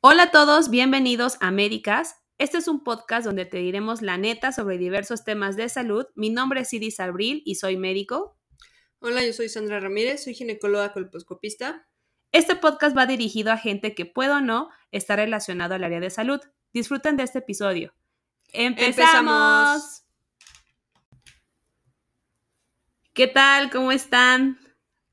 Hola a todos, bienvenidos a Médicas. Este es un podcast donde te diremos la neta sobre diversos temas de salud. Mi nombre es Iris Abril y soy médico. Hola, yo soy Sandra Ramírez, soy ginecóloga colposcopista. Este podcast va dirigido a gente que puede o no estar relacionado al área de salud. Disfruten de este episodio. ¡Empezamos! ¿Qué tal? ¿Cómo están?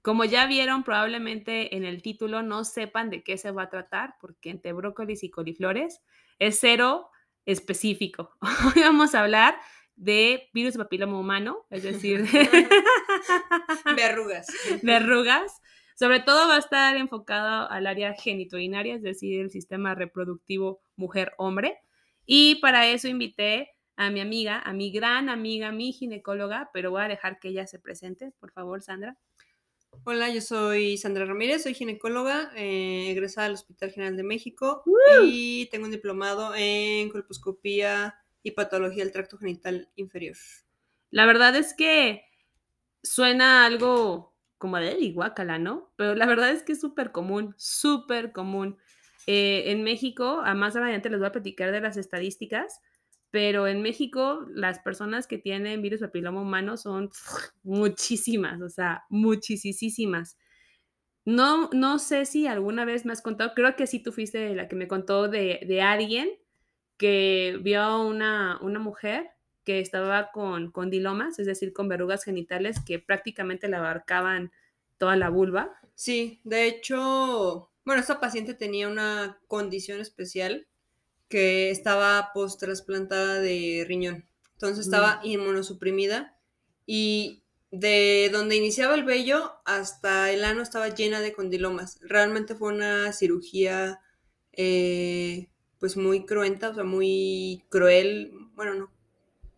Como ya vieron probablemente en el título, no sepan de qué se va a tratar, porque entre brócolis y coliflores es cero específico. Hoy vamos a hablar de virus de papiloma humano, es decir, Verrugas. verrugas. Sobre todo va a estar enfocado al área genitourinaria, es decir, el sistema reproductivo mujer-hombre. Y para eso invité a mi amiga, a mi gran amiga, mi ginecóloga, pero voy a dejar que ella se presente, por favor, Sandra. Hola, yo soy Sandra Ramírez, soy ginecóloga, eh, egresada del Hospital General de México y tengo un diplomado en colposcopía y patología del tracto genital inferior. La verdad es que suena algo como de "Ey, guácala, ¿no? Pero la verdad es que es súper común, súper común. Eh, en México, a más adelante les voy a platicar de las estadísticas, pero en México las personas que tienen virus papiloma humano son muchísimas, o sea, muchísimas. No, no sé si alguna vez me has contado, creo que sí tú fuiste la que me contó de, de alguien que vio a una, una mujer que estaba con condilomas, es decir, con verrugas genitales que prácticamente le abarcaban toda la vulva. Sí, de hecho, bueno, esta paciente tenía una condición especial que estaba post trasplantada de riñón. Entonces estaba inmunosuprimida y de donde iniciaba el vello hasta el ano estaba llena de condilomas. Realmente fue una cirugía eh, pues muy cruenta, o sea, muy cruel, bueno, no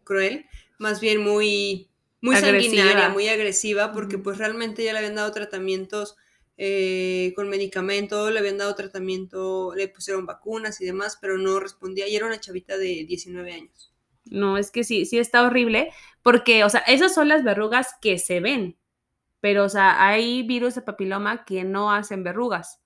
cruel, más bien muy, muy Agresiva. sanguinaria, muy agresiva, porque pues realmente ya le habían dado tratamientos eh, con medicamento, le habían dado tratamiento, le pusieron vacunas y demás, pero no respondía y era una chavita de 19 años. No, es que sí, sí está horrible, porque, o sea, esas son las verrugas que se ven, pero, o sea, hay virus de papiloma que no hacen verrugas.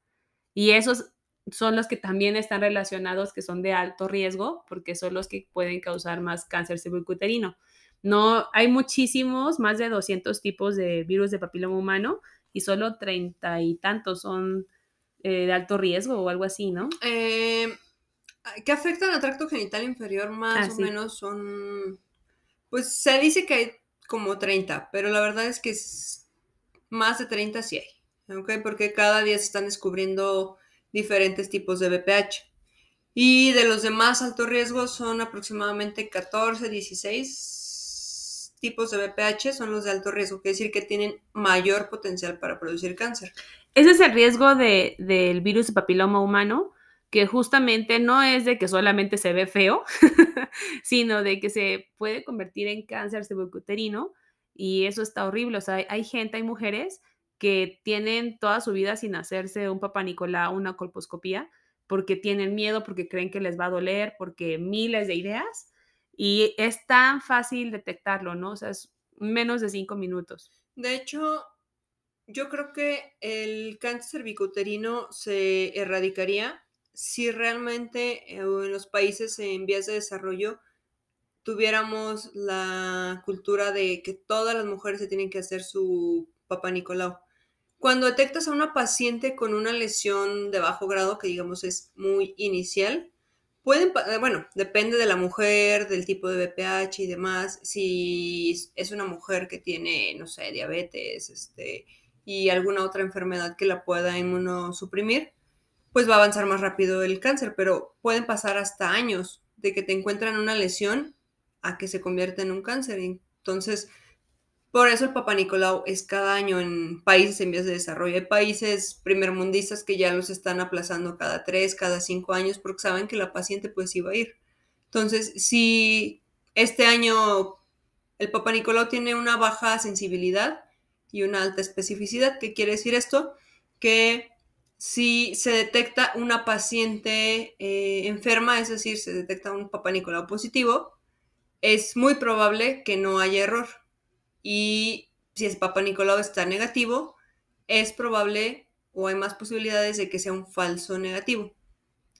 Y esos son los que también están relacionados, que son de alto riesgo, porque son los que pueden causar más cáncer cervicuterino. No, hay muchísimos, más de 200 tipos de virus de papiloma humano y solo treinta y tantos son eh, de alto riesgo o algo así, ¿no? Eh, ¿Qué afectan al tracto genital inferior? Más Ah, o sí. menos son, pues se dice que hay como 30, pero la verdad es que es más de 30 sí hay, ¿ok? Porque cada día se están descubriendo diferentes tipos de BPH. Y de los de más alto riesgo son aproximadamente 14, 16 tipos de BPH, son los de alto riesgo, quiere decir que tienen mayor potencial para producir cáncer. Ese es el riesgo de, del virus de papiloma humano, que justamente no es de que solamente se ve feo, sino de que se puede convertir en cáncer cervicuterino y eso está horrible. O sea, hay, hay gente, hay mujeres que tienen toda su vida sin hacerse un papá Nicolau, una colposcopía, porque tienen miedo, porque creen que les va a doler, porque miles de ideas y es tan fácil detectarlo, ¿no? O sea, es menos de cinco minutos. De hecho, yo creo que el cáncer cervicuterino se erradicaría si realmente eh, en los países en vías de desarrollo tuviéramos la cultura de que todas las mujeres se tienen que hacer su papá Nicolau. Cuando detectas a una paciente con una lesión de bajo grado, que digamos es muy inicial, pueden, eh, bueno, depende de la mujer, del tipo de BPH y demás. Si es una mujer que tiene, no sé, diabetes, este, y alguna otra enfermedad que la pueda inmunosuprimir, pues va a avanzar más rápido el cáncer, pero pueden pasar hasta años de que te encuentran una lesión a que se convierta en un cáncer. Entonces, por eso el Papa Nicolau es cada año en países en vías de desarrollo. Hay países primermundistas que ya los están aplazando cada tres, cada cinco años, porque saben que la paciente pues iba a ir. Entonces, si este año el Papa Nicolau tiene una baja sensibilidad y una alta especificidad, ¿qué quiere decir esto? Que si se detecta una paciente eh, enferma, es decir, se detecta un Papa Nicolau positivo, es muy probable que no haya error. Y si el Papa Nicolau está negativo, es probable o hay más posibilidades de que sea un falso negativo.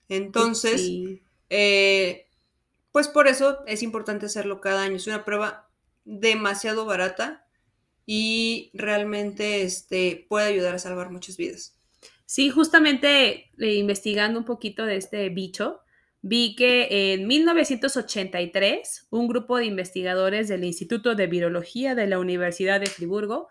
Entonces, Sí. eh, pues por eso es importante hacerlo cada año. Es una prueba demasiado barata y realmente este, puede ayudar a salvar muchas vidas. Sí, justamente eh, investigando un poquito de este bicho, vi que en 1983 un grupo de investigadores del Instituto de Virología de la Universidad de Friburgo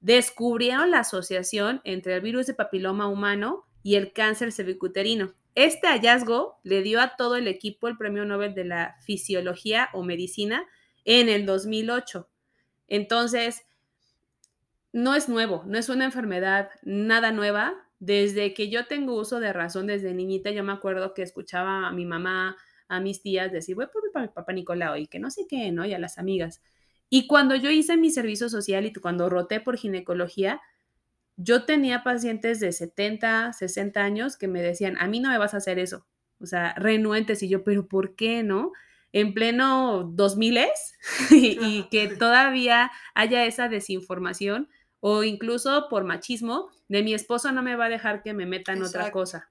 descubrieron la asociación entre el virus de papiloma humano y el cáncer cervicuterino. Este hallazgo le dio a todo el equipo el Premio Nobel de la Fisiología o Medicina en el 2008. Entonces, no es nuevo, no es una enfermedad nada nueva. Desde que yo tengo uso de razón, desde niñita, yo me acuerdo que escuchaba a mi mamá, a mis tías decir, voy por mi papá Nicolau y que no sé qué, ¿no? Y a las amigas. Y cuando yo hice mi servicio social y cuando roté por ginecología, yo tenía pacientes de 70, 60 años que me decían, a mí no me vas a hacer eso. O sea, renuentes y yo, pero ¿por qué no? En pleno 2000 es y, y que todavía haya esa desinformación o incluso por machismo de mi esposo no me va a dejar que me meta en otra Exacto. cosa.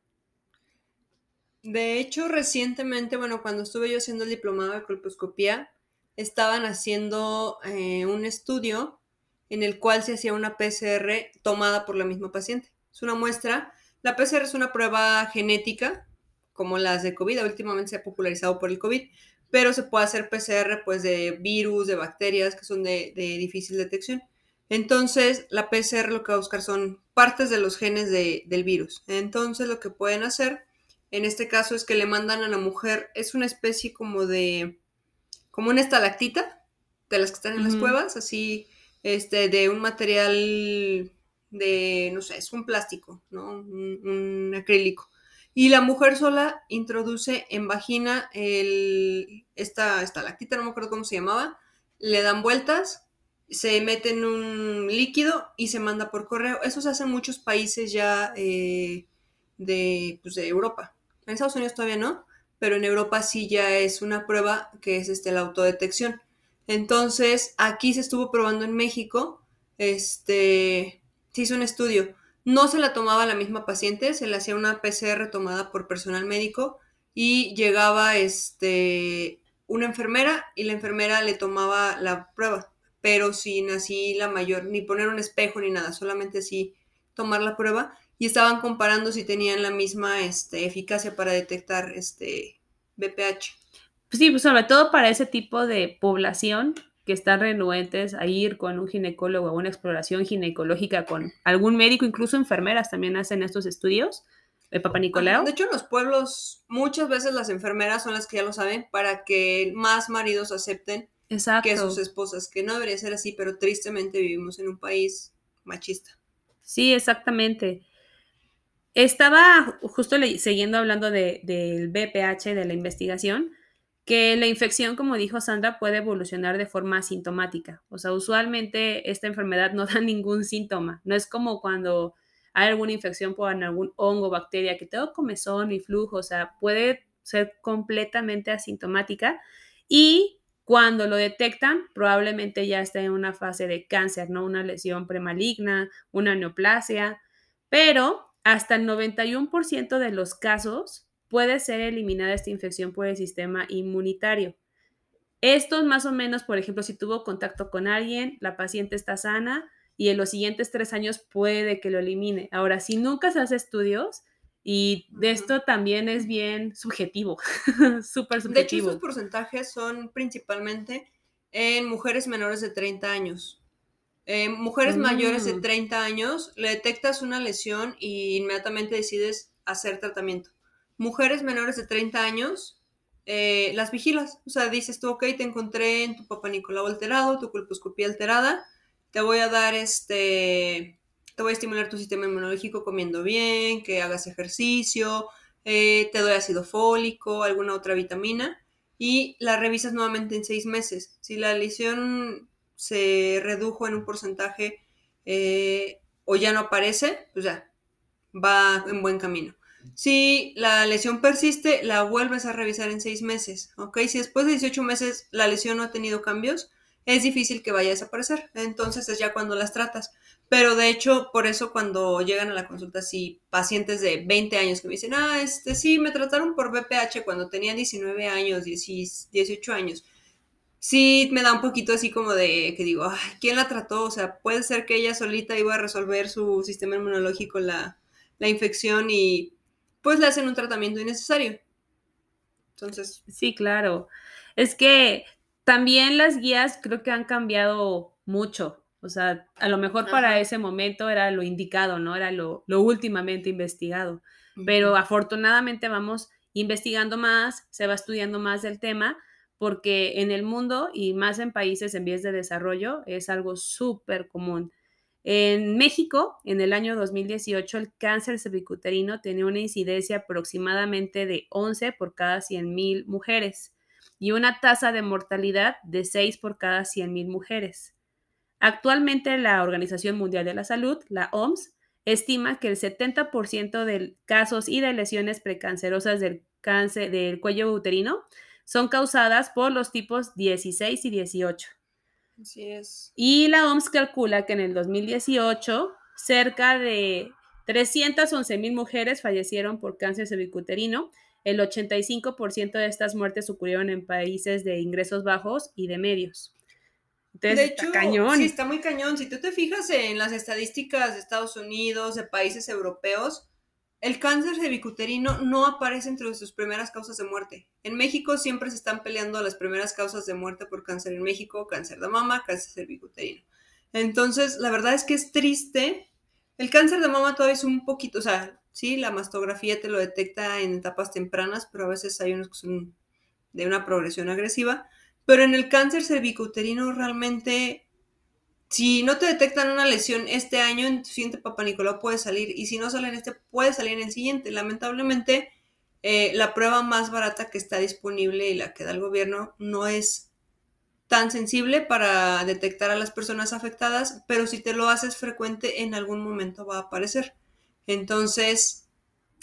De hecho, recientemente, bueno, cuando estuve yo haciendo el diplomado de colposcopía, estaban haciendo eh, un estudio en el cual se hacía una PCR tomada por la misma paciente. Es una muestra. La PCR es una prueba genética, como las de COVID. Últimamente se ha popularizado por el COVID, pero se puede hacer PCR pues, de virus, de bacterias que son de, de difícil detección. Entonces, la PCR lo que va a buscar son partes de los genes de, del virus. Entonces, lo que pueden hacer en este caso es que le mandan a la mujer, es una especie como de, como una estalactita, de las que están en las cuevas, así, este, de un material de, no sé, es un plástico, ¿no? Un, un acrílico. Y la mujer sola introduce en vagina el, esta estalactita, no me acuerdo cómo se llamaba, le dan vueltas, se mete en un líquido y se manda por correo. Eso se hace en muchos países ya eh, de, pues, de Europa. En Estados Unidos todavía no, pero en Europa sí ya es una prueba que es este, la autodetección. Entonces, aquí se estuvo probando en México, este, se hizo un estudio. No se la tomaba la misma paciente, se le hacía una PCR tomada por personal médico y llegaba este, una enfermera y la enfermera le tomaba la prueba, pero sin así la mayor, ni poner un espejo ni nada, solamente así tomar la prueba y estaban comparando si tenían la misma este, eficacia para detectar este BPH. Pues sí, pues sobre todo para ese tipo de población que están renuentes a ir con un ginecólogo a una exploración ginecológica con algún médico, incluso enfermeras también hacen estos estudios de Papa Nicolau. De hecho, en los pueblos muchas veces las enfermeras son las que ya lo saben para que más maridos acepten Exacto. que sus esposas, que no debería ser así, pero tristemente vivimos en un país machista. Sí, exactamente. Estaba justo siguiendo hablando de, del BPH, de la investigación, que la infección, como dijo Sandra, puede evolucionar de forma asintomática. O sea, usualmente esta enfermedad no da ningún síntoma. No es como cuando hay alguna infección por algún hongo o bacteria que tengo comezón y flujo. O sea, puede ser completamente asintomática. Y cuando lo detectan, probablemente ya está en una fase de cáncer, ¿no? Una lesión premaligna, una neoplasia. Pero hasta el 91% de los casos puede ser eliminada esta infección por el sistema inmunitario. Esto más o menos, por ejemplo, si tuvo contacto con alguien, la paciente está sana y en los siguientes tres años puede que lo elimine. Ahora, si nunca se hace estudios, y de esto también es bien subjetivo, súper subjetivo. De hecho, estos porcentajes son principalmente en mujeres menores de 30 años. Eh, mujeres mm. mayores de 30 años, le detectas una lesión y inmediatamente decides hacer tratamiento mujeres menores de 30 años, eh, las vigilas. O sea, dices tú, ok, te encontré en tu papá Nicolau alterado, tu colposcopía alterada, te voy a dar este, te voy a estimular tu sistema inmunológico comiendo bien, que hagas ejercicio, eh, te doy ácido fólico, alguna otra vitamina, y la revisas nuevamente en seis meses. Si la lesión se redujo en un porcentaje eh, o ya no aparece, pues ya, va en buen camino. Si la lesión persiste, la vuelves a revisar en seis meses, ¿ok? Si después de 18 meses la lesión no ha tenido cambios, es difícil que vaya a desaparecer. Entonces es ya cuando las tratas. Pero de hecho, por eso cuando llegan a la consulta, si pacientes de 20 años que me dicen, ah, este sí, me trataron por BPH cuando tenía 19 años, 18 años, sí me da un poquito así como de que digo, ¿quién la trató? O sea, puede ser que ella solita iba a resolver su sistema inmunológico la, la infección y pues le hacen un tratamiento innecesario. Entonces. Sí, claro. Es que también las guías creo que han cambiado mucho. O sea, a lo mejor para ese momento era lo indicado, ¿no? Era lo, últimamente investigado. Pero afortunadamente vamos investigando más, se va estudiando más del tema, porque en el mundo y más en países en vías de desarrollo es algo súper común. En México, en el año 2018, el cáncer cervicuterino tenía una incidencia aproximadamente de 11 por cada 100.000 mujeres y una tasa de mortalidad de 6 por cada 100.000 mujeres. Actualmente la Organización Mundial de la Salud, la OMS, estima que el 70% de casos y de lesiones precancerosas del cáncer del cuello uterino son causadas por los tipos 16 y 18. Así es. Y la OMS calcula que en el 2018 cerca de 311 mil mujeres fallecieron por cáncer cervicuterino. El 85% de estas muertes ocurrieron en países de ingresos bajos y de medios de hecho, cañón. sí, está muy cañón. Si tú te fijas en las estadísticas de Estados Unidos, de países europeos, el cáncer cervicuterino no aparece entre sus primeras causas de muerte. En México siempre se están peleando las primeras causas de muerte por cáncer en México, cáncer de mama, cáncer cervicuterino. Entonces, la verdad es que es triste. El cáncer de mama todavía es un poquito, o sea, sí, la mastografía te lo detecta en etapas tempranas, pero a veces hay unos que son de una progresión agresiva. Pero en el cáncer cervicuterino realmente, si no te detectan una lesión este año, en tu siguiente Papa Nicolau puede salir. Y si no sale en este, puede salir en el siguiente. Lamentablemente, eh, la prueba más barata que está disponible y la que da el gobierno no es tan sensible para detectar a las personas afectadas, pero si te lo haces frecuente, en algún momento va a aparecer. Entonces,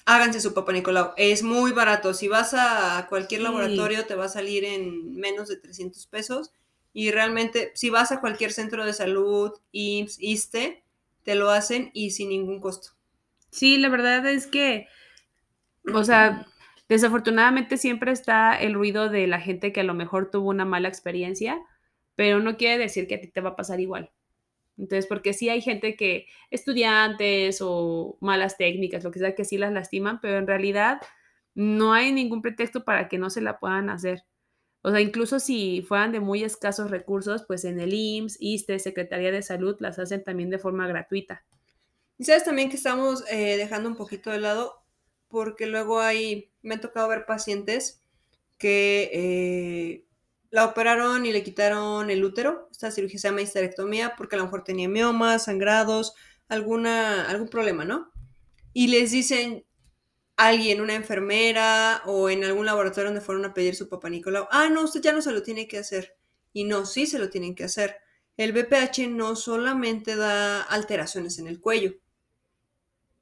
háganse su Papa Nicolau. Es muy barato. Si vas a cualquier laboratorio te va a salir en menos de 300 pesos. Y realmente, si vas a cualquier centro de salud, IMSS, ISTE, te lo hacen y sin ningún costo. Sí, la verdad es que, o sea, desafortunadamente siempre está el ruido de la gente que a lo mejor tuvo una mala experiencia, pero no quiere decir que a ti te va a pasar igual. Entonces, porque sí hay gente que, estudiantes o malas técnicas, lo que sea, que sí las lastiman, pero en realidad no hay ningún pretexto para que no se la puedan hacer. O sea, incluso si fueran de muy escasos recursos, pues en el IMSS, ISTE, Secretaría de Salud, las hacen también de forma gratuita. Y sabes también que estamos eh, dejando un poquito de lado, porque luego hay, me ha tocado ver pacientes que eh, la operaron y le quitaron el útero. Esta cirugía se llama histerectomía porque a lo mejor tenía miomas, sangrados, alguna, algún problema, ¿no? Y les dicen alguien, una enfermera o en algún laboratorio donde fueron a pedir su papá Nicolau, ah, no, usted ya no se lo tiene que hacer. Y no, sí se lo tienen que hacer. El BPH no solamente da alteraciones en el cuello.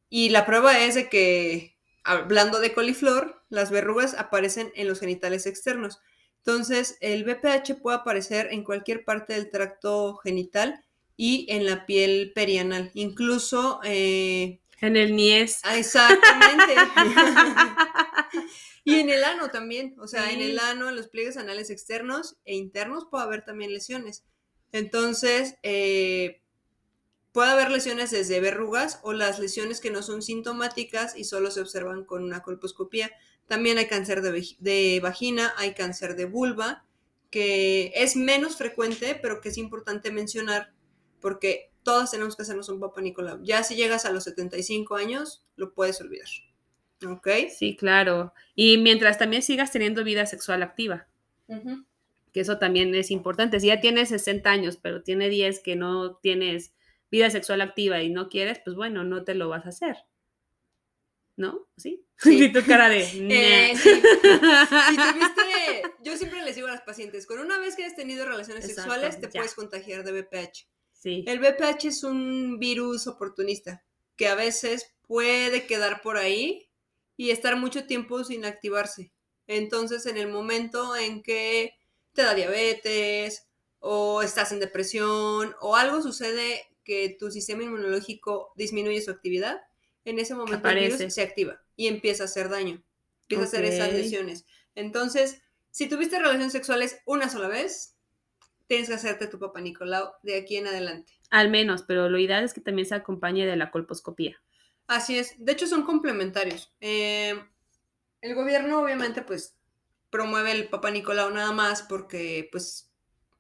Y la prueba es de que, hablando de coliflor, las verrugas aparecen en los genitales externos. Entonces, el BPH puede aparecer en cualquier parte del tracto genital y en la piel perianal, incluso... Eh, en el niés. Ah, exactamente. y en el ano también, o sea, en el ano, en los pliegues anales externos e internos puede haber también lesiones. Entonces, eh, puede haber lesiones desde verrugas o las lesiones que no son sintomáticas y solo se observan con una colposcopía. También hay cáncer de, vagina, hay cáncer de vulva, que es menos frecuente, pero que es importante mencionar porque todas tenemos que hacernos un Papa Nicolau. Ya si llegas a los 75 años, lo puedes olvidar. ¿Ok? Sí, claro. Y mientras también sigas teniendo vida sexual activa. Que eso también es importante. Si ya tienes 60 años, pero tiene 10 que no tienes vida sexual activa y no quieres, pues bueno, no te lo vas a hacer. ¿No? ¿Sí? Sí. tu cara de... Eh, sí. yo siempre les digo a las pacientes, con una vez que has tenido relaciones sexuales, te puedes contagiar de BPH. Sí. El BPH es un virus oportunista que a veces puede quedar por ahí y estar mucho tiempo sin activarse. Entonces, en el momento en que te da diabetes o estás en depresión o algo sucede que tu sistema inmunológico disminuye su actividad, en ese momento el virus se activa y empieza a hacer daño, empieza a hacer esas lesiones. Entonces, si tuviste relaciones sexuales una sola vez, tienes que hacerte tu papá Nicolau de aquí en adelante. Al menos, pero lo ideal es que también se acompañe de la colposcopía. Así es, de hecho son complementarios. Eh, el gobierno obviamente pues promueve el Papa Nicolau nada más porque pues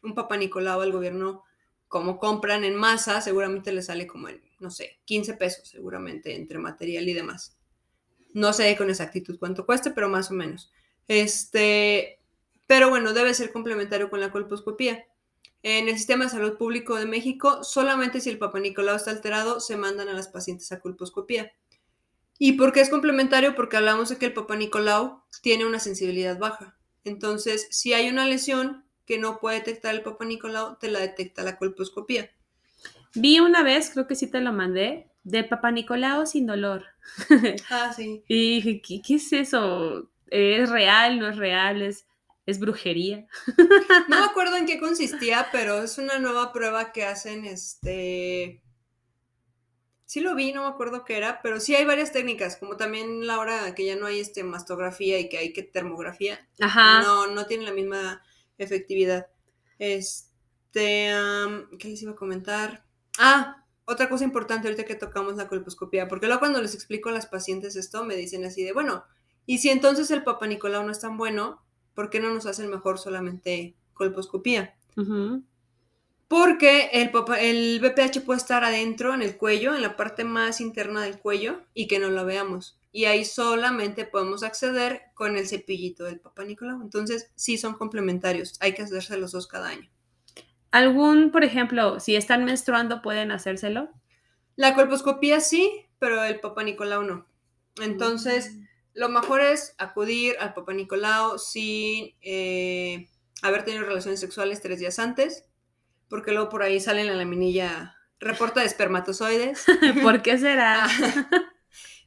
un Papa Nicolau al gobierno como compran en masa seguramente le sale como en, no sé, 15 pesos seguramente entre material y demás. No sé con exactitud cuánto cueste, pero más o menos. Este, pero bueno, debe ser complementario con la colposcopía. En el sistema de salud público de México, solamente si el Papa Nicolau está alterado, se mandan a las pacientes a colposcopía. ¿Y por qué es complementario? Porque hablamos de que el Papa Nicolau tiene una sensibilidad baja. Entonces, si hay una lesión que no puede detectar el Papa Nicolau, te la detecta la colposcopía. Vi una vez, creo que sí te lo mandé, de Papa Nicolau sin dolor. Ah, sí. y dije, ¿qué, ¿qué, es eso? ¿Es real? ¿No es real? ¿Es, es brujería. No me acuerdo en qué consistía, pero es una nueva prueba que hacen, este... Sí lo vi, no me acuerdo qué era, pero sí hay varias técnicas, como también la hora que ya no hay este mastografía y que hay que termografía. Ajá. No, no tiene la misma efectividad. Este, ¿qué les iba a comentar? Ah, otra cosa importante ahorita que tocamos la colposcopía, porque luego cuando les explico a las pacientes esto, me dicen así de, bueno, y si entonces el Papa Nicolau no es tan bueno, ¿por qué no nos hacen mejor solamente colposcopía? Porque el, el BPH puede estar adentro, en el cuello, en la parte más interna del cuello, y que no lo veamos. Y ahí solamente podemos acceder con el cepillito del Papa Nicolau. Entonces, sí son complementarios. Hay que hacerse los dos cada año. ¿Algún, por ejemplo, si están menstruando, pueden hacérselo? La colposcopía sí, pero el Papa Nicolau no. Entonces, mm. Lo mejor es acudir al Papa Nicolau sin eh, haber tenido relaciones sexuales tres días antes, porque luego por ahí sale en la laminilla reporta de espermatozoides. ¿Por qué será?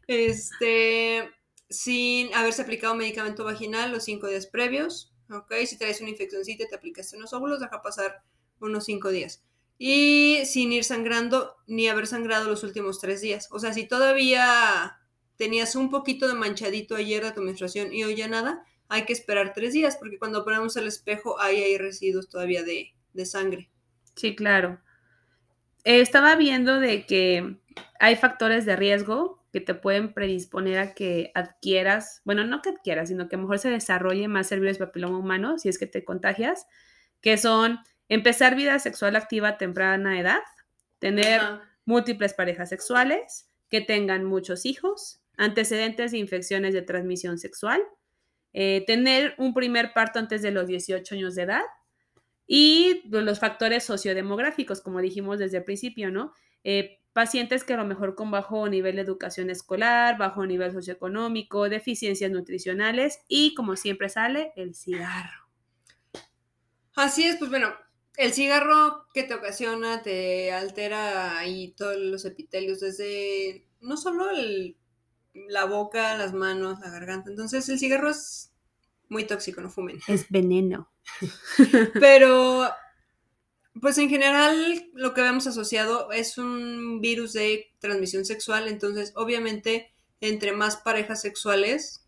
este, sin haberse aplicado medicamento vaginal los cinco días previos, ¿ok? Si traes una infeccióncita y te aplicaste unos óvulos, deja pasar unos cinco días. Y sin ir sangrando ni haber sangrado los últimos tres días. O sea, si todavía tenías un poquito de manchadito ayer de tu menstruación y hoy ya nada, hay que esperar tres días porque cuando ponemos el espejo ahí hay residuos todavía de, sangre. Sí, claro. estaba viendo de que hay factores de riesgo que te pueden predisponer a que adquieras, bueno, no que adquieras, sino que mejor se desarrolle más el virus papiloma humano si es que te contagias, que son empezar vida sexual activa a temprana edad, tener múltiples parejas sexuales, que tengan muchos hijos, antecedentes de infecciones de transmisión sexual, eh, tener un primer parto antes de los 18 años de edad y los factores sociodemográficos, como dijimos desde el principio, ¿no? Eh, pacientes que a lo mejor con bajo nivel de educación escolar, bajo nivel socioeconómico, deficiencias nutricionales y, como siempre sale, el cigarro. Así es, pues bueno, el cigarro que te ocasiona te altera ahí todos los epitelios, desde no solo el la boca, las manos, la garganta. Entonces el cigarro es muy tóxico, no fumen. Es veneno. Pero, pues en general lo que vemos asociado es un virus de transmisión sexual, entonces obviamente entre más parejas sexuales,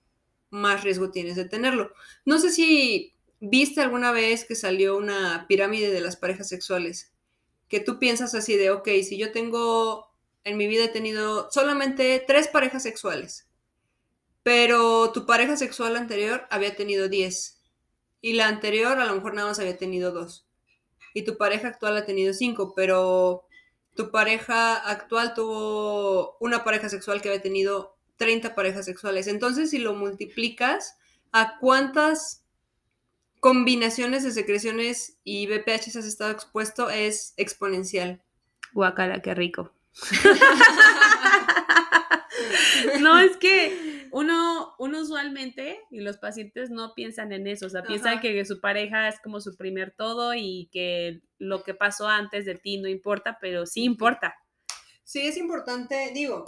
más riesgo tienes de tenerlo. No sé si viste alguna vez que salió una pirámide de las parejas sexuales, que tú piensas así de, ok, si yo tengo en mi vida he tenido solamente tres parejas sexuales, pero tu pareja sexual anterior había tenido diez y la anterior a lo mejor nada más había tenido dos y tu pareja actual ha tenido cinco, pero tu pareja actual tuvo una pareja sexual que había tenido 30 parejas sexuales. Entonces, si lo multiplicas, ¿a cuántas combinaciones de secreciones y BPH has estado expuesto? Es exponencial. Guacala, qué rico. no, es que uno, uno usualmente, y los pacientes no piensan en eso, o sea, piensan que su pareja es como su primer todo y que lo que pasó antes de ti no importa, pero sí importa. Sí, es importante, digo,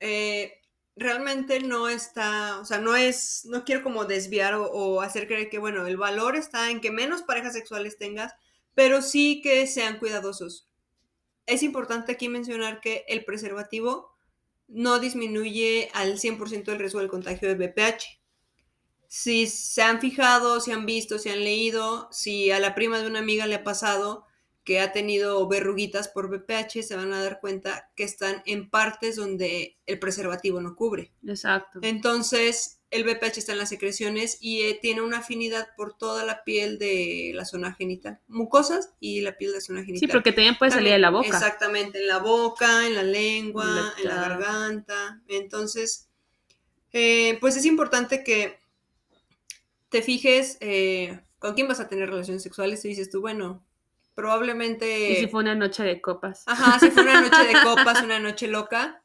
eh, realmente no está, o sea, no es, no quiero como desviar o, hacer creer que, bueno, el valor está en que menos parejas sexuales tengas, pero sí que sean cuidadosos. Es importante aquí mencionar que el preservativo no disminuye al 100% el riesgo del contagio de BPH. Si se han fijado, si han visto, si han leído, si a la prima de una amiga le ha pasado que ha tenido verruguitas por BPH, se van a dar cuenta que están en partes donde el preservativo no cubre. Exacto. Entonces, el BPH está en las secreciones y eh, tiene una afinidad por toda la piel de la zona genital, mucosas y la piel de la zona genital. Sí, porque también puede salir de la boca. Exactamente, en la boca, en la lengua, en la garganta. Entonces, eh, pues es importante que te fijes eh, con quién vas a tener relaciones sexuales y dices tú, bueno, probablemente... Y si fue una noche de copas. Ajá, si fue una noche de copas, una noche loca.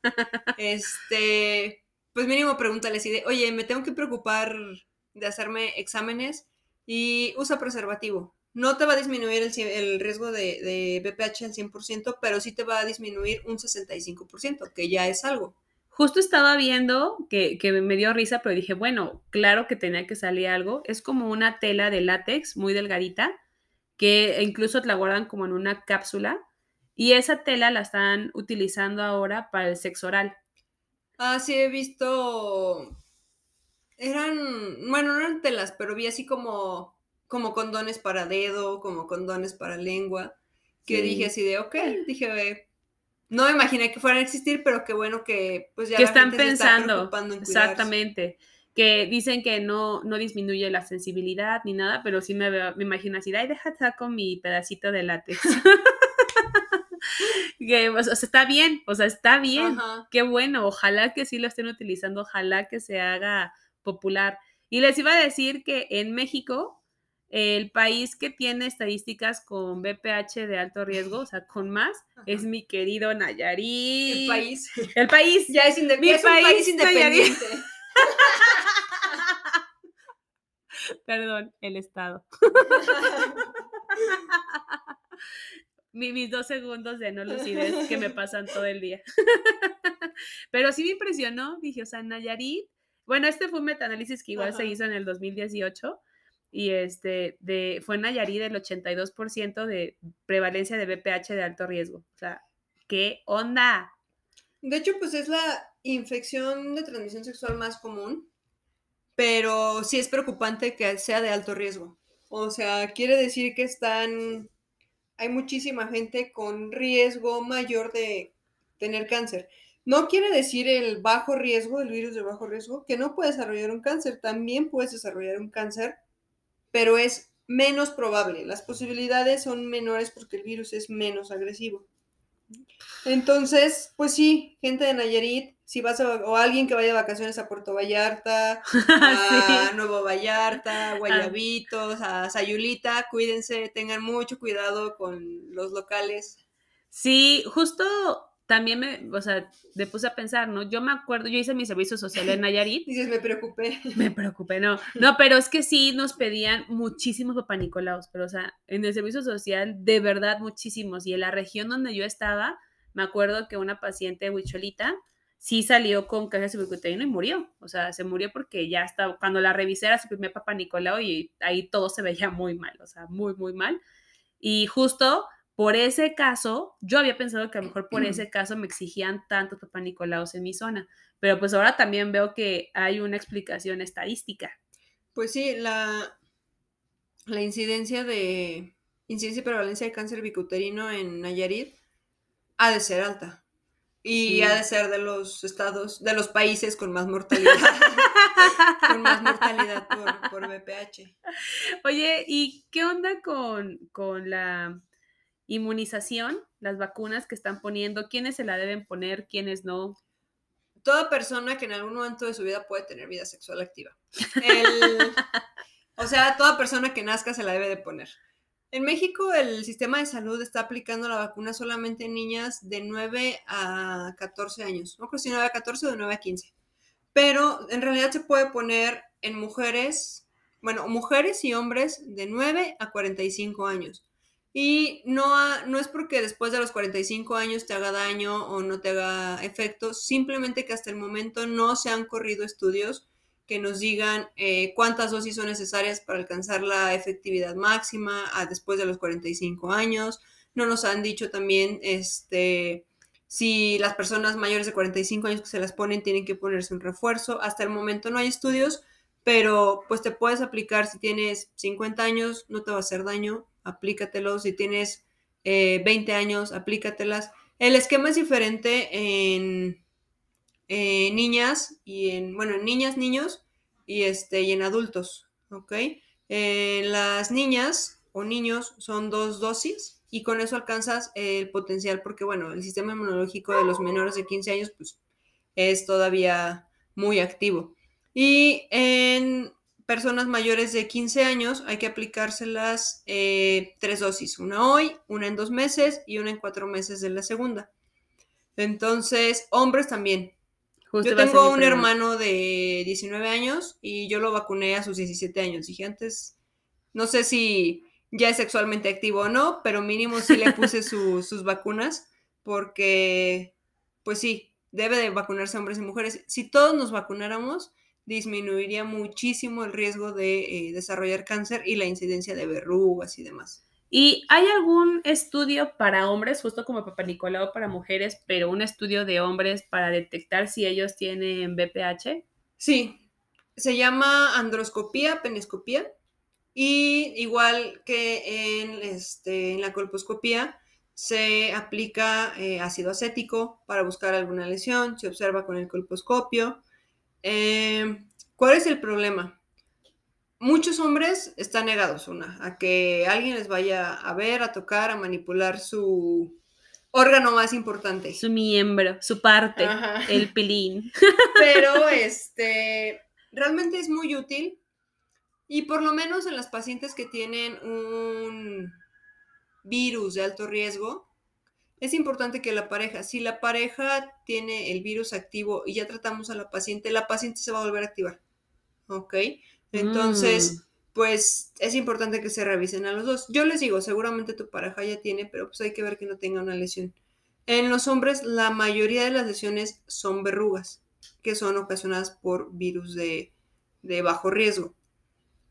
Este pues mínimo pregúntale así de, oye, me tengo que preocupar de hacerme exámenes y usa preservativo. No te va a disminuir el, riesgo de, de, BPH al 100%, pero sí te va a disminuir un 65%, que ya es algo. Justo estaba viendo que, que me dio risa, pero dije, bueno, claro que tenía que salir algo. Es como una tela de látex muy delgadita, que incluso la guardan como en una cápsula, y esa tela la están utilizando ahora para el sexo oral. Ah, sí, he visto. Eran. Bueno, no eran telas, pero vi así como. Como condones para dedo, como condones para lengua. Que dije así de, ok, dije, no me imaginé que fueran a existir, pero qué bueno que pues ya que están pensando. exactamente. Que dicen que no, no disminuye la sensibilidad ni nada, pero sí me, me imagino así, ay, déjate con mi pedacito de látex. que, o sea, está bien, o sea, está bien, qué bueno, ojalá que sí lo estén utilizando, ojalá que se haga popular. Y les iba a decir que en México, el país que tiene estadísticas con BPH de alto riesgo, o sea, con más, es mi querido Nayarit. El país. El país. Ya es, independiente. un país independiente. Perdón, el Estado mis dos segundos de no lucidez que me pasan todo el día. Pero sí me impresionó, dije, o sea, Nayarit, bueno, este fue un metaanálisis que igual se hizo en el 2018 y este, de, fue en Nayarit el 82% de prevalencia de BPH de alto riesgo. O sea, ¿qué onda? De hecho, pues es la infección de transmisión sexual más común, pero sí es preocupante que sea de alto riesgo. O sea, quiere decir que están hay muchísima gente con riesgo mayor de tener cáncer. No quiere decir el bajo riesgo, el virus de bajo riesgo, que no puede desarrollar un cáncer. También puedes desarrollar un cáncer, pero es menos probable. Las posibilidades son menores porque el virus es menos agresivo. Entonces, pues sí, gente de Nayarit, si vas o alguien que vaya de vacaciones a Puerto Vallarta, a Nuevo Vallarta, a Guayabitos, a Sayulita, cuídense, tengan mucho cuidado con los locales. Sí, justo también me, o sea, me puse a pensar, ¿no? Yo me acuerdo, yo hice mi servicio social en Nayarit. Dices, me preocupé. Me preocupé, no. No, pero es que sí nos pedían muchísimos papanicolaos, pero o sea, en el servicio social, de verdad muchísimos. Y en la región donde yo estaba, me acuerdo que una paciente huicholita sí salió con caja de y murió. O sea, se murió porque ya estaba, cuando la revisé era su primer papá Nicolau y ahí todo se veía muy mal, o sea, muy, muy mal. Y justo por ese caso, yo había pensado que a lo mejor por ese caso me exigían tantos papá Nicolaos en mi zona, pero pues ahora también veo que hay una explicación estadística. Pues sí, la, la incidencia de incidencia y prevalencia de cáncer bicuterino en Nayarit ha de ser alta. Y ha de ser de los estados, de los países con más mortalidad. con más mortalidad por, por, BPH. Oye, ¿y qué onda con, con la inmunización, las vacunas que están poniendo? ¿Quiénes se la deben poner? ¿Quiénes no? Toda persona que en algún momento de su vida puede tener vida sexual activa. o sea, toda persona que nazca se la debe de poner. En México el sistema de salud está aplicando la vacuna solamente en niñas de 9 a 14 años. No creo si 9 a 14 o de 9 a 15. Pero en realidad se puede poner en mujeres, bueno, mujeres y hombres de 9 a 45 años. Y no, no es porque después de los 45 años te haga daño o no te haga efecto, simplemente que hasta el momento no se han corrido estudios que nos digan eh, cuántas dosis son necesarias para alcanzar la efectividad máxima después de los 45 años. No nos han dicho también este, si las personas mayores de 45 años que se las ponen tienen que ponerse un refuerzo. Hasta el momento no hay estudios, pero pues te puedes aplicar si tienes 50 años, no te va a hacer daño, aplícatelo. Si tienes 20 eh, años, aplícatelas. El esquema es diferente en niñas y en, bueno, en niñas, niños y, este, y en adultos, ¿ok? Las niñas o niños son dos dosis y con eso alcanzas el potencial porque, bueno, el sistema inmunológico de los menores de 15 años, pues, es todavía muy activo. Y en personas mayores de 15 años hay que aplicárselas eh, tres dosis, una hoy, una en dos meses y una en cuatro meses de la segunda. Entonces, hombres también, yo tengo un hermano de 19 años y yo lo vacuné a sus 17 años. Dije antes, no sé si ya es sexualmente activo o no, pero mínimo sí le puse sus vacunas porque, pues sí, debe de vacunarse hombres y mujeres. Si todos nos vacunáramos, disminuiría muchísimo el riesgo de eh, desarrollar cáncer y la incidencia de verrugas y demás. ¿Y hay algún estudio para hombres, justo como Papa Nicolau para mujeres, pero un estudio de hombres para detectar si ellos tienen BPH? Sí, se llama androscopía, penescopía, y igual que en, este, en la colposcopía, se aplica eh, ácido acético para buscar alguna lesión, se observa con el colposcopio. Eh, ¿Cuál es el problema? muchos hombres están negados, una, a que alguien les vaya a ver, a tocar, a manipular su órgano más importante. Su miembro, su parte, el pilín. Pero este, realmente es muy útil y por lo menos en las pacientes que tienen un virus de alto riesgo, es importante que la pareja, si la pareja tiene el virus activo y ya tratamos a la paciente, la paciente se va a volver a activar. ¿Ok? Entonces, mm. pues es importante que se revisen a los dos. Yo les digo, seguramente tu pareja ya tiene, pero pues hay que ver que no tenga una lesión. En los hombres, la mayoría de las lesiones son verrugas, que son ocasionadas por virus de, bajo riesgo.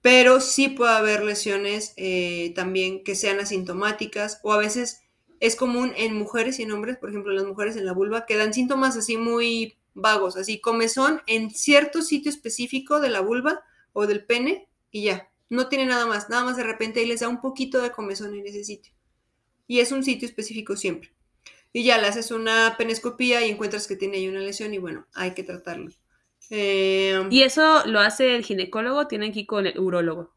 Pero sí puede haber lesiones eh, también que sean asintomáticas o a veces es común en mujeres y en hombres, por ejemplo, las mujeres en la vulva, que dan síntomas así muy vagos, así comezón en cierto sitio específico de la vulva, o del pene y ya. No tiene nada más, nada más de repente ahí les da un poquito de comezón en ese sitio. Y es un sitio específico siempre. Y ya le haces una penescopía y encuentras que tiene ahí una lesión y bueno, hay que tratarlo. Em, ¿Y eso lo hace el ginecólogo? ¿Tienen que ir con el urólogo?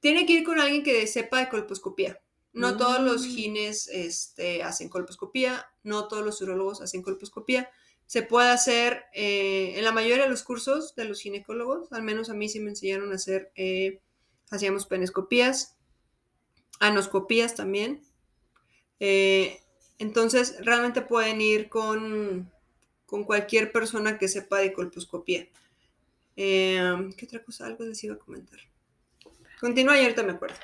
Tiene que ir con alguien que sepa de colposcopía. No todos los mm. gines este, hacen colposcopía, no todos los urólogos hacen colposcopía se puede hacer eh, en la mayoría de los cursos de los ginecólogos, al menos a mí sí me enseñaron a hacer, eh, hacíamos penescopías, anoscopías también. Eh, entonces, realmente pueden ir con, con, cualquier persona que sepa de colposcopía. ¿Qué otra cosa? Algo les iba a comentar. Continúa y ahorita me acuerdo.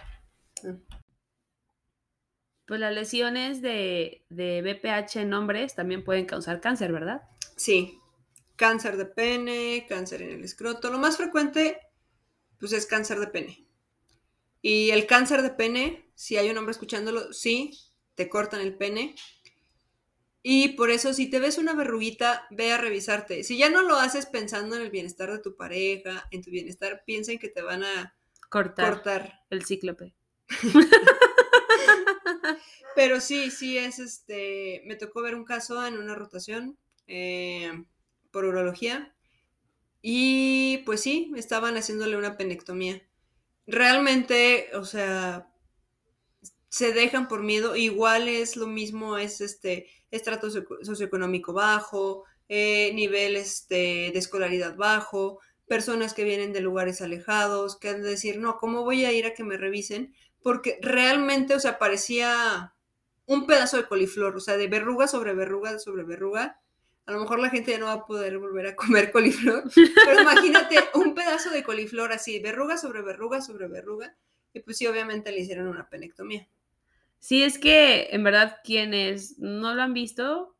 Pues las lesiones de, de BPH en hombres también pueden causar cáncer, ¿verdad? Sí, cáncer de pene, cáncer en el escroto. Lo más frecuente, pues es cáncer de pene. Y el cáncer de pene, si hay un hombre escuchándolo, sí, te cortan el pene. Y por eso, si te ves una verruguita, ve a revisarte. Si ya no lo haces pensando en el bienestar de tu pareja, en tu bienestar, piensa en que te van a cortar, cortar. el cíclope. Pero sí, sí es este. Me tocó ver un caso en una rotación eh, por urología. Y pues sí, estaban haciéndole una penectomía. Realmente, o sea, se dejan por miedo. Igual es lo mismo, es este estrato socioeconómico bajo, eh, nivel este, de escolaridad bajo, personas que vienen de lugares alejados, que han de decir, no, ¿cómo voy a ir a que me revisen? Porque realmente, o sea, parecía un pedazo de coliflor, o sea, de verruga sobre verruga sobre verruga a lo mejor la gente ya no va a poder volver a comer coliflor, pero imagínate un pedazo de coliflor así, verruga sobre verruga sobre verruga, y pues sí, obviamente le hicieron una penectomía. Sí, es que en verdad quienes no lo han visto,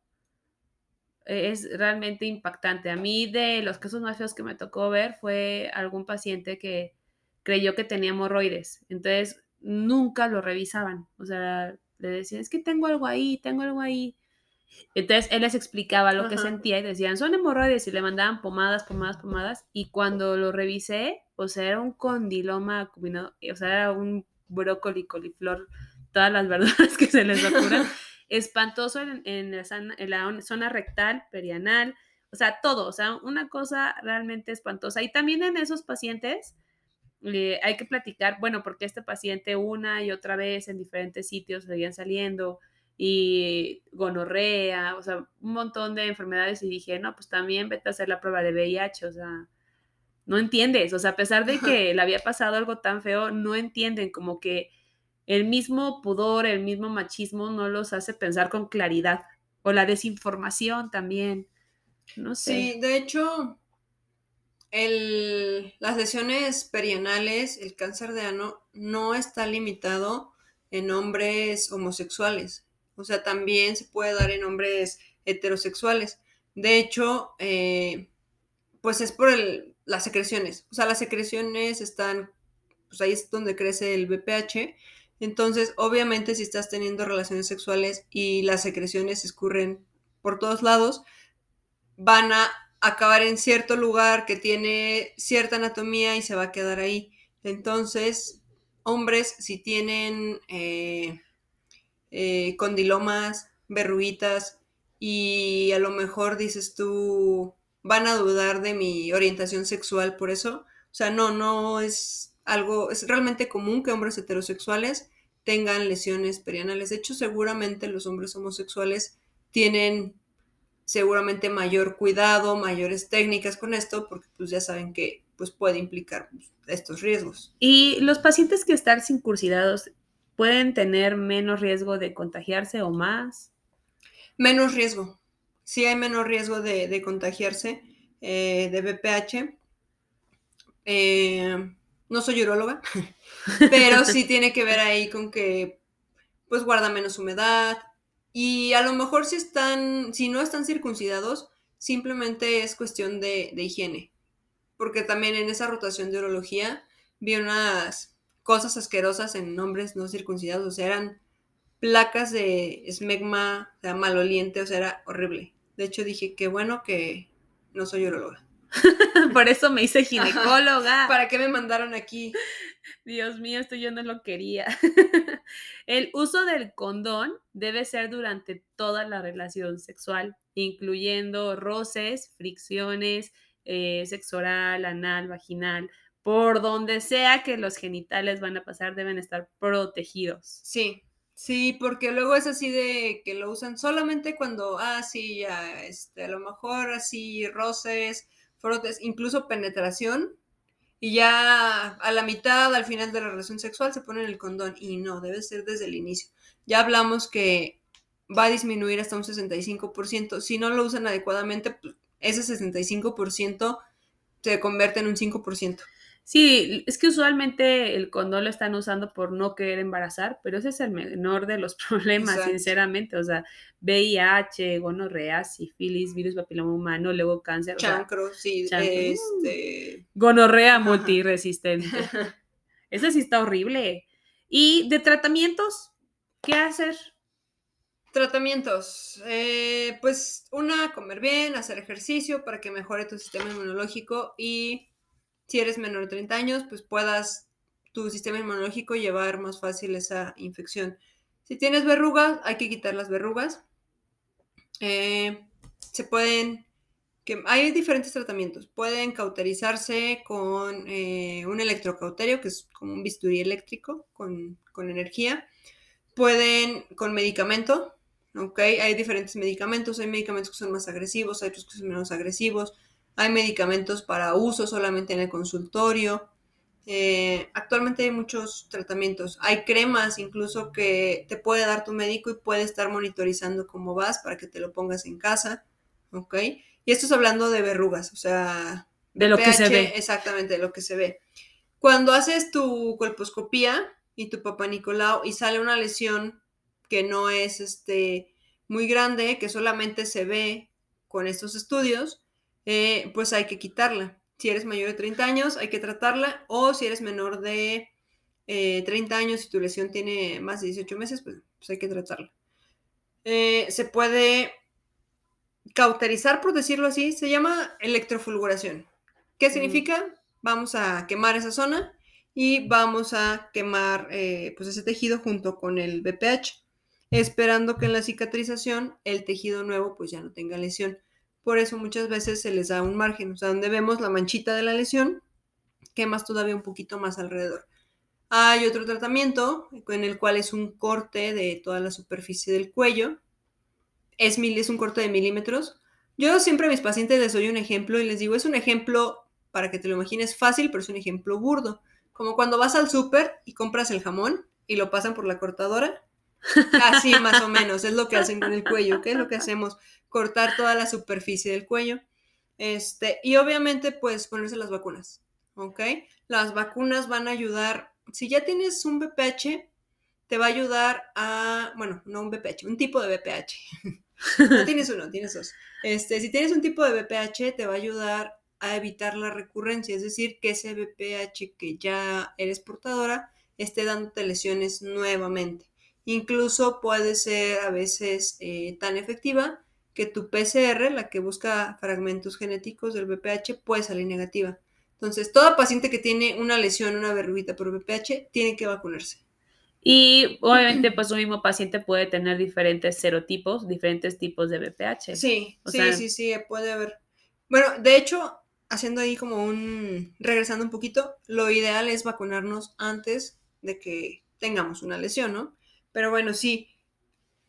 e, es realmente impactante. A mí de los casos más feos que me tocó ver fue algún paciente que creyó que tenía hemorroides. Entonces, nunca lo revisaban. O sea, le decían, es que tengo algo ahí, tengo algo ahí. Entonces, él les explicaba lo que sentía y decían, son hemorroides y le mandaban pomadas, pomadas, pomadas. Y cuando lo revisé, o sea, era un condiloma o sea, era un brócoli, coliflor, todas las verduras que se les ocurran. Espantoso en, la, en la zona rectal, perianal, o sea, todo, o sea, una cosa realmente espantosa. Y también en esos pacientes, hay que platicar, bueno, porque este paciente una y otra vez en diferentes sitios seguían saliendo y gonorrea, o sea, un montón de enfermedades y dije, no, pues también vete a hacer la prueba de VIH, o sea, no entiendes, o sea, a pesar de que le había pasado algo tan feo, no entienden como que el mismo pudor, el mismo machismo no los hace pensar con claridad, o la desinformación también, no sé. Sí, de hecho, el, las lesiones perianales, el cáncer de ano, no está limitado en hombres homosexuales. O sea, también se puede dar en hombres heterosexuales. De hecho, eh, pues es por las secreciones. O sea, las secreciones están, pues ahí es donde crece el BPH. Entonces, obviamente, si estás teniendo relaciones sexuales y las secreciones escurren por todos lados, van a acabar en cierto lugar que tiene cierta anatomía y se va a quedar ahí. Entonces, hombres, si tienen eh, eh, condilomas, verruguitas, y a lo mejor dices tú, van a dudar de mi orientación sexual por eso. O sea, no, no es algo, es realmente común que hombres heterosexuales tengan lesiones perianales. De hecho, seguramente los hombres homosexuales tienen seguramente mayor cuidado, mayores técnicas con esto, porque pues ya saben que pues puede implicar pues, estos riesgos. ¿Y los pacientes que están circuncidados pueden tener menos riesgo de contagiarse o más? Menos riesgo. Sí hay menos riesgo de, contagiarse eh, de BPH. Eh, no soy uróloga, pero sí tiene que ver ahí con que pues guarda menos humedad, y a lo mejor si están, si no están circuncidados, simplemente es cuestión de, higiene. Porque también en esa rotación de urología vi unas cosas asquerosas en hombres no circuncidados. O sea, eran placas de esmegma, o sea, maloliente, o sea, era horrible. De hecho, dije, qué bueno que no soy urologa. Por eso me hice ginecóloga. ¿Para qué me mandaron aquí? Dios mío, esto yo no lo quería. El uso del condón debe ser durante toda la relación sexual, incluyendo roces, fricciones, eh, sexo oral, anal, vaginal. Por donde sea que los genitales van a pasar, deben estar protegidos. Sí, sí, porque luego es así de que lo usan solamente cuando, ah, sí, ya, este, a lo mejor así roces, frotes, incluso penetración, y ya a la mitad, al final de la relación sexual, se ponen el condón. Y no, debe ser desde el inicio. Ya hablamos que va a disminuir hasta un 65%. Si no lo usan adecuadamente, pues, ese 65% se convierte en un 5%. Sí, es que usualmente el condón lo están usando por no querer embarazar, pero ese es el menor de los problemas, sinceramente. O sea, VIH, gonorrea, sífilis, virus papiloma humano, luego cáncer. Chancro, sí, este... Gonorrea multiresistente. Ese sí está horrible. ¿Y de tratamientos? ¿Qué hacer? Tratamientos. Eh, pues una, comer bien, hacer ejercicio para que mejore tu sistema inmunológico y si eres menor de 30 años, pues puedas tu sistema inmunológico llevar más fácil esa infección. Si tienes verrugas, hay que quitar las verrugas. Eh, se pueden, hay diferentes tratamientos. Pueden cauterizarse con eh, un electrocauterio, que es como un bisturí eléctrico con, con energía. Pueden con medicamento, ¿ok? Hay diferentes medicamentos. Hay medicamentos que son más agresivos, hay otros que son menos agresivos hay medicamentos para uso solamente en el consultorio. Eh, actualmente hay muchos tratamientos. Hay cremas incluso que te puede dar tu médico y puede estar monitorizando cómo vas para que te lo pongas en casa. ¿Ok? Y esto es hablando de verrugas, o sea... De lo que se ve. Exactamente, de lo que se ve. Cuando haces tu colposcopía y tu papá Nicolau y sale una lesión que no es este, muy grande, que solamente se ve con estos estudios, eh, pues hay que quitarla. Si eres mayor de 30 años, hay que tratarla, o si eres menor de 30 años y tu lesión tiene más de 18 meses, pues, pues hay que tratarla. se puede cauterizar, por decirlo así, se llama electrofulguración. ¿Qué significa? Vamos a quemar esa zona y vamos a quemar eh, pues ese tejido junto con el BPH, esperando que en la cicatrización el tejido nuevo pues ya no tenga lesión. Por eso muchas veces se les da un margen, o sea, donde vemos la manchita de la lesión, quemas todavía un poquito más alrededor. Hay otro tratamiento en el cual es un corte de toda la superficie del cuello, es, es un corte de milímetros. Yo siempre a mis pacientes les doy un ejemplo y les digo, es un ejemplo para que te lo imagines fácil, pero es un ejemplo burdo. Como cuando vas al súper y compras el jamón y lo pasan por la cortadora. Así más o menos, es lo que hacen con el cuello. ¿Qué es lo que hacemos? Cortar toda la superficie del cuello. Este, y obviamente, pues ponerse las vacunas. ¿Ok? Las vacunas van a ayudar. Si ya tienes un BPH, te va a ayudar a. Bueno, no un BPH, un tipo de BPH. no tienes uno, tienes dos. Este, si tienes un tipo de BPH, te va a ayudar a evitar la recurrencia, es decir, que ese BPH que ya eres portadora esté dándote lesiones nuevamente. Incluso puede ser a veces eh, tan efectiva que tu PCR, la que busca fragmentos genéticos del BPH, puede salir negativa. Entonces, toda paciente que tiene una lesión, una verruguita por BPH, tiene que vacunarse. Y obviamente, pues un mismo paciente puede tener diferentes serotipos, diferentes tipos de BPH. Sí, sí, sí, sí, puede haber. Bueno, de hecho, haciendo ahí como un, regresando un poquito, lo ideal es vacunarnos antes de que tengamos una lesión, ¿no? Pero bueno, sí,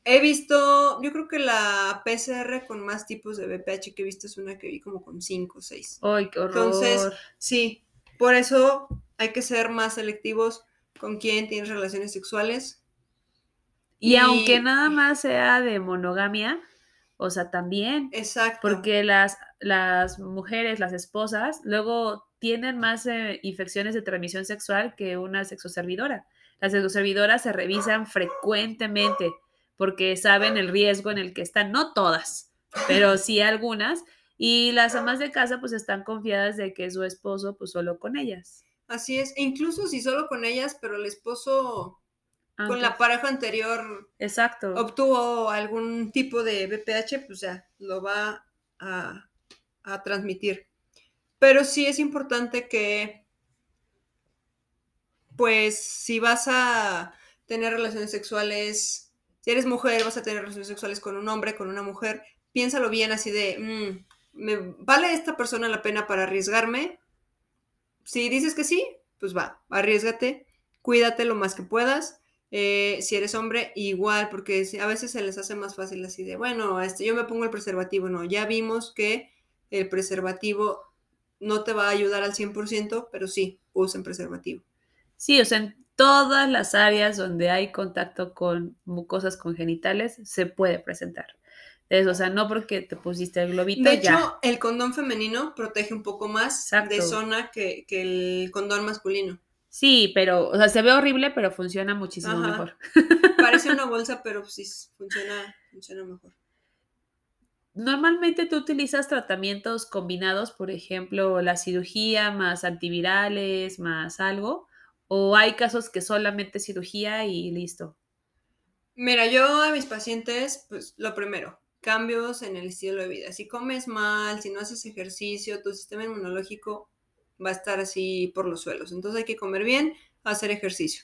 he visto, yo creo que la PCR con más tipos de BPH que he visto es una que vi como con 5 o 6. ¡Ay, qué horror! Entonces, sí, por eso hay que ser más selectivos con quién tienes relaciones sexuales. Y, aunque nada más sea de monogamia, o sea, también. Exacto. Porque las, las mujeres, las esposas, luego tienen más eh, infecciones de transmisión sexual que una sexoservidora. Las sexoservidoras se revisan frecuentemente porque saben el riesgo en el que están, no todas, pero sí algunas. Y las amas de casa pues están confiadas de que su esposo pues solo con ellas. Así es, e incluso si solo con ellas, pero el esposo con la pareja anterior Exacto. obtuvo algún tipo de BPH, pues ya lo va a, a transmitir. Pero sí es importante que, pues, si vas a tener relaciones sexuales, si eres mujer, vas a tener relaciones sexuales con un hombre, con una mujer, piénsalo bien así de, mm, ¿me vale esta persona la pena para arriesgarme? Si dices que sí, pues va, arriesgate, cuídate lo más que puedas. Eh, si eres hombre, igual, porque a veces se les hace más fácil así de, bueno, este, yo me pongo el preservativo. No, ya vimos que el preservativo no te va a ayudar al 100%, pero sí, usen preservativo. Sí, o sea, en todas las áreas donde hay contacto con mucosas congenitales se puede presentar o sea, no porque te pusiste el globito. De hecho, el condón femenino protege un poco más de zona que, el condón masculino. Sí, pero, o sea, se ve horrible, pero funciona muchísimo mejor. Parece una bolsa, pero sí funciona, funciona mejor. Normalmente tú utilizas tratamientos combinados, por ejemplo, la cirugía más antivirales, más algo, o hay casos que solamente cirugía y listo. Mira, yo a mis pacientes, pues lo primero, cambios en el estilo de vida. Si comes mal, si no haces ejercicio, tu sistema inmunológico va a estar así por los suelos. Entonces hay que comer bien, hacer ejercicio.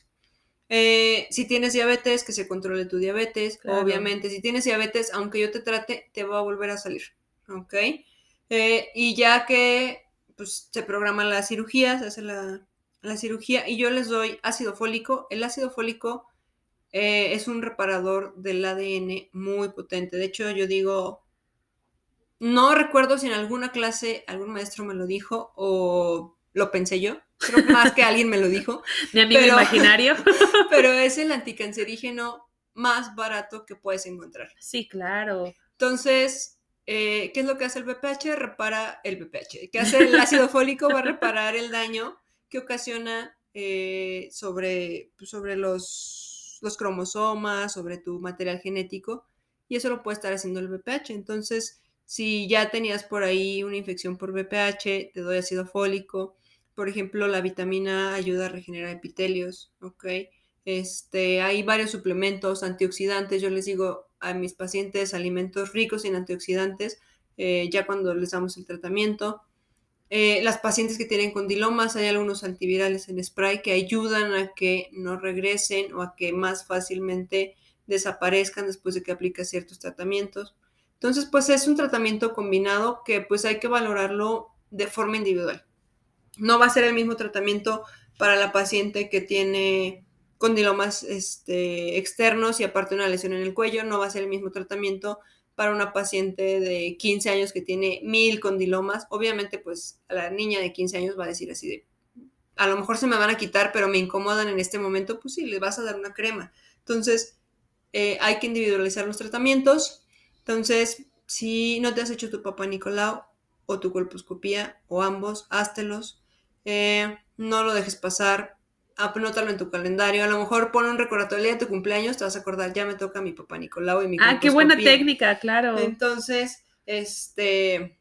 Eh, si tienes diabetes, que se controle tu diabetes. Obviamente, si tienes diabetes, aunque yo te trate, te va a volver a salir. ¿Ok? Eh, y ya que pues, se programa la cirugía, se hace la, la cirugía y yo les doy ácido fólico. El ácido fólico eh, es un reparador del ADN muy potente. De hecho, yo digo, no recuerdo si en alguna clase algún maestro me lo dijo o lo pensé yo, creo más que alguien me lo dijo. Mi amigo imaginario. pero es el anticancerígeno más barato que puedes encontrar. Sí, claro. Entonces, eh, ¿qué es lo que hace el BPH? Repara el BPH. ¿Qué hace el ácido fólico? Va a reparar el daño que ocasiona eh, sobre, pues, sobre los los cromosomas, sobre tu material genético, y eso lo puede estar haciendo el BPH. Entonces, Si ya tenías por ahí una infección por BPH, te doy ácido fólico. Por ejemplo, la vitamina ayuda a regenerar epitelios, ¿ok? Este, hay varios suplementos antioxidantes. Yo les digo a mis pacientes alimentos ricos en antioxidantes eh, ya cuando les damos el tratamiento. Eh, las pacientes que tienen condilomas, hay algunos antivirales en spray que ayudan a que no regresen o a que más fácilmente desaparezcan después de que aplicas ciertos tratamientos. Entonces, pues es un tratamiento combinado que pues hay que valorarlo de forma individual. No va a ser el mismo tratamiento para la paciente que tiene condilomas este, externos y aparte una lesión en el cuello, no va a ser el mismo tratamiento para una paciente de 15 años que tiene mil condilomas. Obviamente, pues la niña de 15 años va a decir así de, a lo mejor se me van a quitar, pero me incomodan en este momento, pues sí, le vas a dar una crema. Entonces, eh, hay que individualizar los tratamientos. Entonces, si no te has hecho tu papá Nicolau o tu colposcopía o ambos, háztelos. Eh, no lo dejes pasar anótalo en tu calendario. A lo mejor pon un recordatorio de tu cumpleaños, te vas a acordar, ya me toca mi papá Nicolau y mi Ah, qué buena técnica, claro. Entonces, este.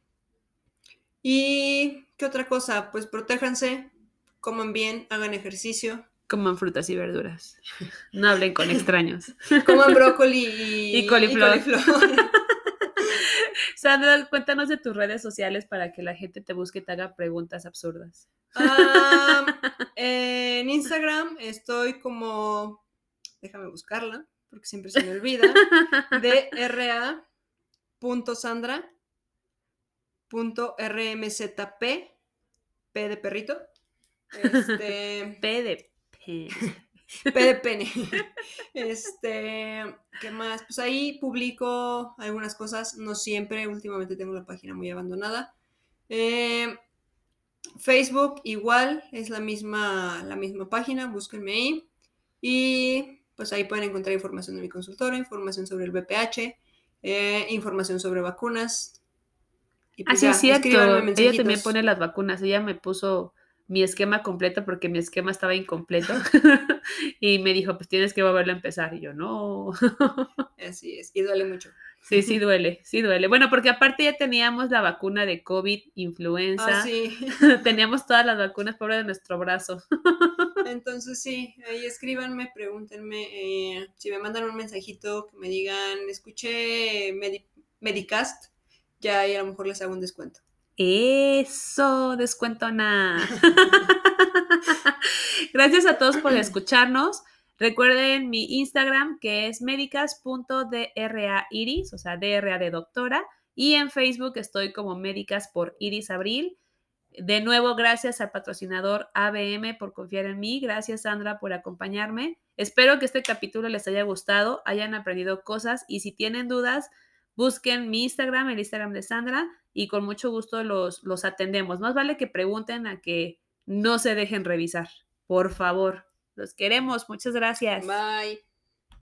¿Y qué otra cosa? Pues protéjanse, coman bien, hagan ejercicio. Coman frutas y verduras. No hablen con extraños. coman brócoli y, y coliflor. Sandra, cuéntanos de tus redes sociales para que la gente te busque y te haga preguntas absurdas. en Instagram estoy como, déjame buscarla, porque siempre se me olvida, dra.sandra.rmzp, P de perrito. Este, P de P de pene. Este, ¿qué más? Pues ahí publico algunas cosas, no siempre, últimamente tengo la página muy abandonada. Eh, Facebook igual, es la misma, la misma página, búsquenme ahí. Y pues ahí pueden encontrar información de mi consultora, información sobre el BPH, eh, información sobre vacunas. Y pues Así es cierto, ella también pone las vacunas, ella me puso mi esquema completo porque mi esquema estaba incompleto y me dijo, pues tienes que volverlo a empezar. Y yo, no. Así es, y duele mucho. Sí, sí duele, sí duele. Bueno, porque aparte ya teníamos la vacuna de COVID, influenza. Ah, sí. teníamos todas las vacunas pobre de nuestro brazo. Entonces sí, ahí escríbanme, pregúntenme, eh, si me mandan un mensajito que me digan, escuché Medicast, ya ahí a lo mejor les hago un descuento. Eso, descuentona. Gracias a todos por escucharnos. Recuerden mi Instagram que es médicas.drairis, o sea, DRA de doctora. Y en Facebook estoy como Médicas por Iris Abril. De nuevo, gracias al patrocinador ABM por confiar en mí. Gracias, Sandra, por acompañarme. Espero que este capítulo les haya gustado, hayan aprendido cosas y si tienen dudas, busquen mi Instagram, el Instagram de Sandra, y con mucho gusto los, los atendemos. Más vale que pregunten a que no se dejen revisar. Por favor. Los queremos. Muchas gracias. Bye.